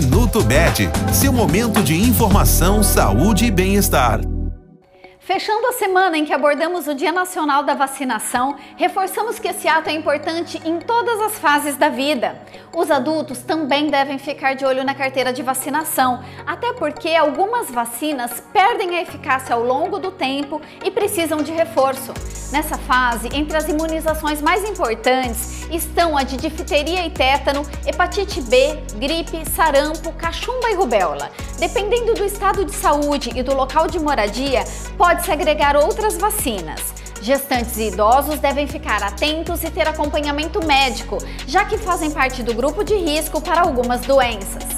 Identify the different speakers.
Speaker 1: Minuto Bet, seu momento de informação, saúde e bem-estar.
Speaker 2: Fechando a semana em que abordamos o Dia Nacional da Vacinação, reforçamos que esse ato é importante em todas as fases da vida. Os adultos também devem ficar de olho na carteira de vacinação, até porque algumas vacinas perdem a eficácia ao longo do tempo e precisam de reforço. Nessa fase, entre as imunizações mais importantes estão a de difteria e tétano, hepatite B, gripe, sarampo, cachumba e rubéola. Dependendo do estado de saúde e do local de moradia, pode-se agregar outras vacinas. Gestantes e idosos devem ficar atentos e ter acompanhamento médico, já que fazem parte do grupo de risco para algumas doenças.